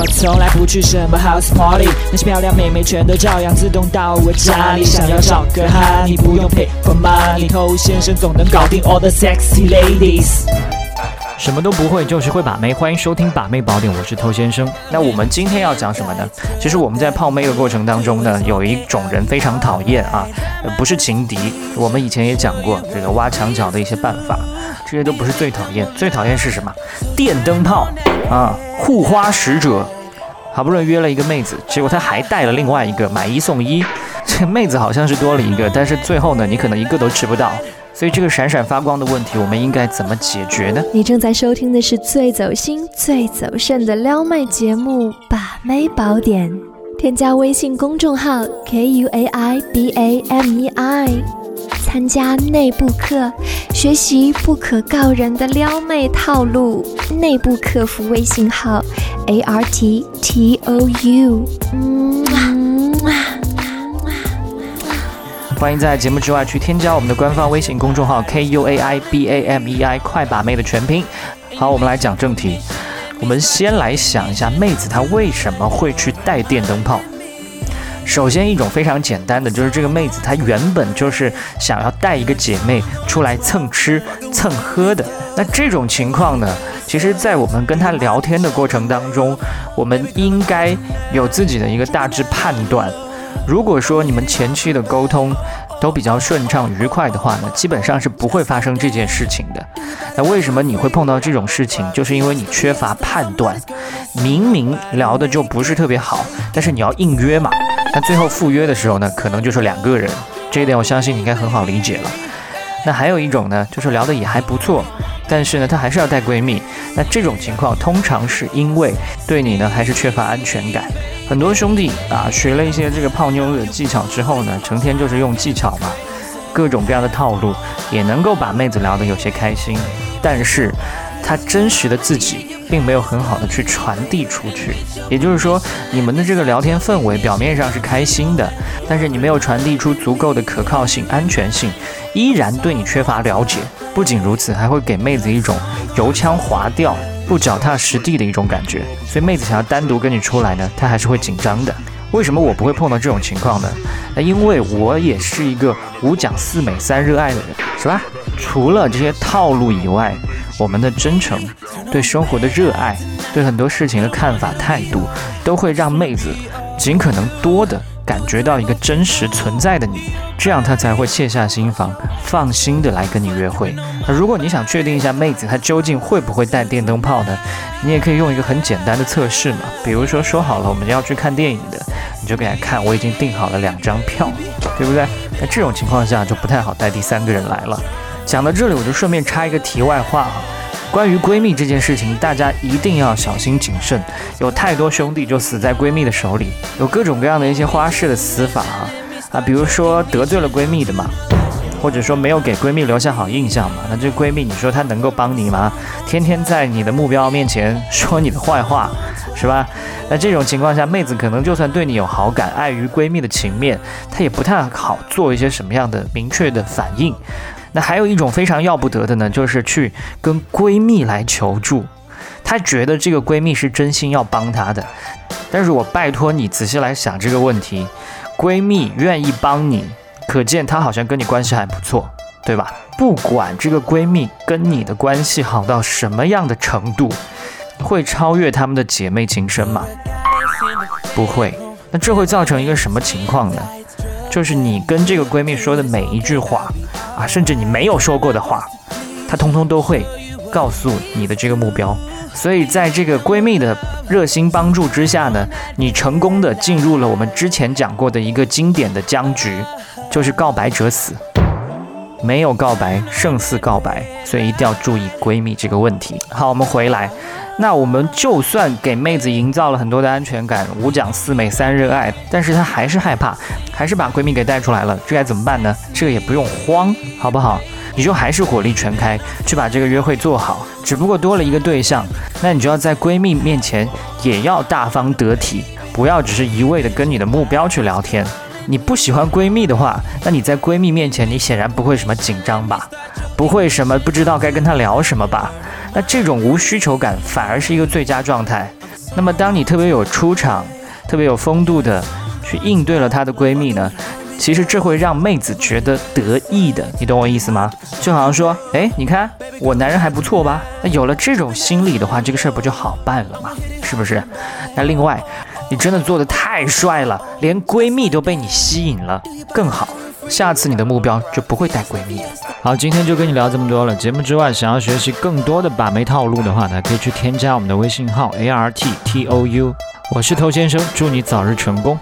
我从来不去什么 house party，那些漂亮妹妹全都照样自动到我家里。想要找个哈，你不用 pay for money，偷先生总能搞定 all the sexy ladies。什么都不会，就是会把妹。欢迎收听《把妹宝典》，我是偷先生。那我们今天要讲什么呢？其实我们在泡妹的过程当中呢，有一种人非常讨厌啊，不是情敌。我们以前也讲过这个挖墙脚的一些办法，这些都不是最讨厌。最讨厌是什么？电灯泡啊，护花使者。好不容易约了一个妹子，结果他还带了另外一个，买一送一。这妹子好像是多了一个，但是最后呢，你可能一个都吃不到。所以这个闪闪发光的问题，我们应该怎么解决呢？你正在收听的是最走心、最走肾的撩妹节目《把妹宝典》，添加微信公众号 k u a i b a m e i，参加内部课，学习不可告人的撩妹套路。内部客服微信号 a r t t o u。欢迎在节目之外去添加我们的官方微信公众号 K U A I B A M E I 快把妹的全拼。好，我们来讲正题。我们先来想一下，妹子她为什么会去带电灯泡？首先，一种非常简单的，就是这个妹子她原本就是想要带一个姐妹出来蹭吃蹭喝的。那这种情况呢，其实，在我们跟她聊天的过程当中，我们应该有自己的一个大致判断。如果说你们前期的沟通都比较顺畅愉快的话呢，基本上是不会发生这件事情的。那为什么你会碰到这种事情？就是因为你缺乏判断。明明聊的就不是特别好，但是你要硬约嘛。那最后赴约的时候呢，可能就是两个人。这一点我相信你应该很好理解了。那还有一种呢，就是聊的也还不错，但是呢，她还是要带闺蜜。那这种情况通常是因为对你呢还是缺乏安全感。很多兄弟啊，学了一些这个泡妞的技巧之后呢，成天就是用技巧嘛，各种各样的套路，也能够把妹子聊得有些开心。但是，他真实的自己并没有很好的去传递出去。也就是说，你们的这个聊天氛围表面上是开心的，但是你没有传递出足够的可靠性、安全性，依然对你缺乏了解。不仅如此，还会给妹子一种油腔滑调。不脚踏实地的一种感觉，所以妹子想要单独跟你出来呢，她还是会紧张的。为什么我不会碰到这种情况呢？那因为我也是一个五讲四美三热爱的人，是吧？除了这些套路以外，我们的真诚、对生活的热爱、对很多事情的看法态度，都会让妹子尽可能多的。感觉到一个真实存在的你，这样她才会卸下心防，放心的来跟你约会。那如果你想确定一下妹子她究竟会不会带电灯泡呢？你也可以用一个很简单的测试嘛，比如说说好了我们要去看电影的，你就给她看我已经订好了两张票，对不对？那这种情况下就不太好带第三个人来了。讲到这里，我就顺便插一个题外话啊。关于闺蜜这件事情，大家一定要小心谨慎。有太多兄弟就死在闺蜜的手里，有各种各样的一些花式的死法啊啊，比如说得罪了闺蜜的嘛，或者说没有给闺蜜留下好印象嘛，那这闺蜜你说她能够帮你吗？天天在你的目标面前 说你的坏话，是吧？那这种情况下，妹子可能就算对你有好感，碍于闺蜜的情面，她也不太好做一些什么样的明确的反应。那还有一种非常要不得的呢，就是去跟闺蜜来求助，她觉得这个闺蜜是真心要帮她的，但是我拜托你仔细来想这个问题，闺蜜愿意帮你，可见她好像跟你关系还不错，对吧？不管这个闺蜜跟你的关系好到什么样的程度，会超越她们的姐妹情深吗？不会。那这会造成一个什么情况呢？就是你跟这个闺蜜说的每一句话。啊，甚至你没有说过的话，她通通都会告诉你的这个目标。所以，在这个闺蜜的热心帮助之下呢，你成功的进入了我们之前讲过的一个经典的僵局，就是告白者死。没有告白胜似告白，所以一定要注意闺蜜这个问题。好，我们回来，那我们就算给妹子营造了很多的安全感，五讲四美三热爱，但是她还是害怕，还是把闺蜜给带出来了，这该怎么办呢？这个也不用慌，好不好？你就还是火力全开去把这个约会做好，只不过多了一个对象，那你就要在闺蜜面前也要大方得体，不要只是一味的跟你的目标去聊天。你不喜欢闺蜜的话，那你在闺蜜面前，你显然不会什么紧张吧？不会什么不知道该跟她聊什么吧？那这种无需求感反而是一个最佳状态。那么当你特别有出场、特别有风度的去应对了她的闺蜜呢，其实这会让妹子觉得得意的，你懂我意思吗？就好像说，哎，你看我男人还不错吧？那有了这种心理的话，这个事儿不就好办了吗？是不是？那另外，你真的做的太帅了，连闺蜜都被你吸引了，更好。下次你的目标就不会带闺蜜了。好，今天就跟你聊这么多了。节目之外，想要学习更多的把妹套路的话呢，可以去添加我们的微信号 A R T T O U。我是头先生，祝你早日成功。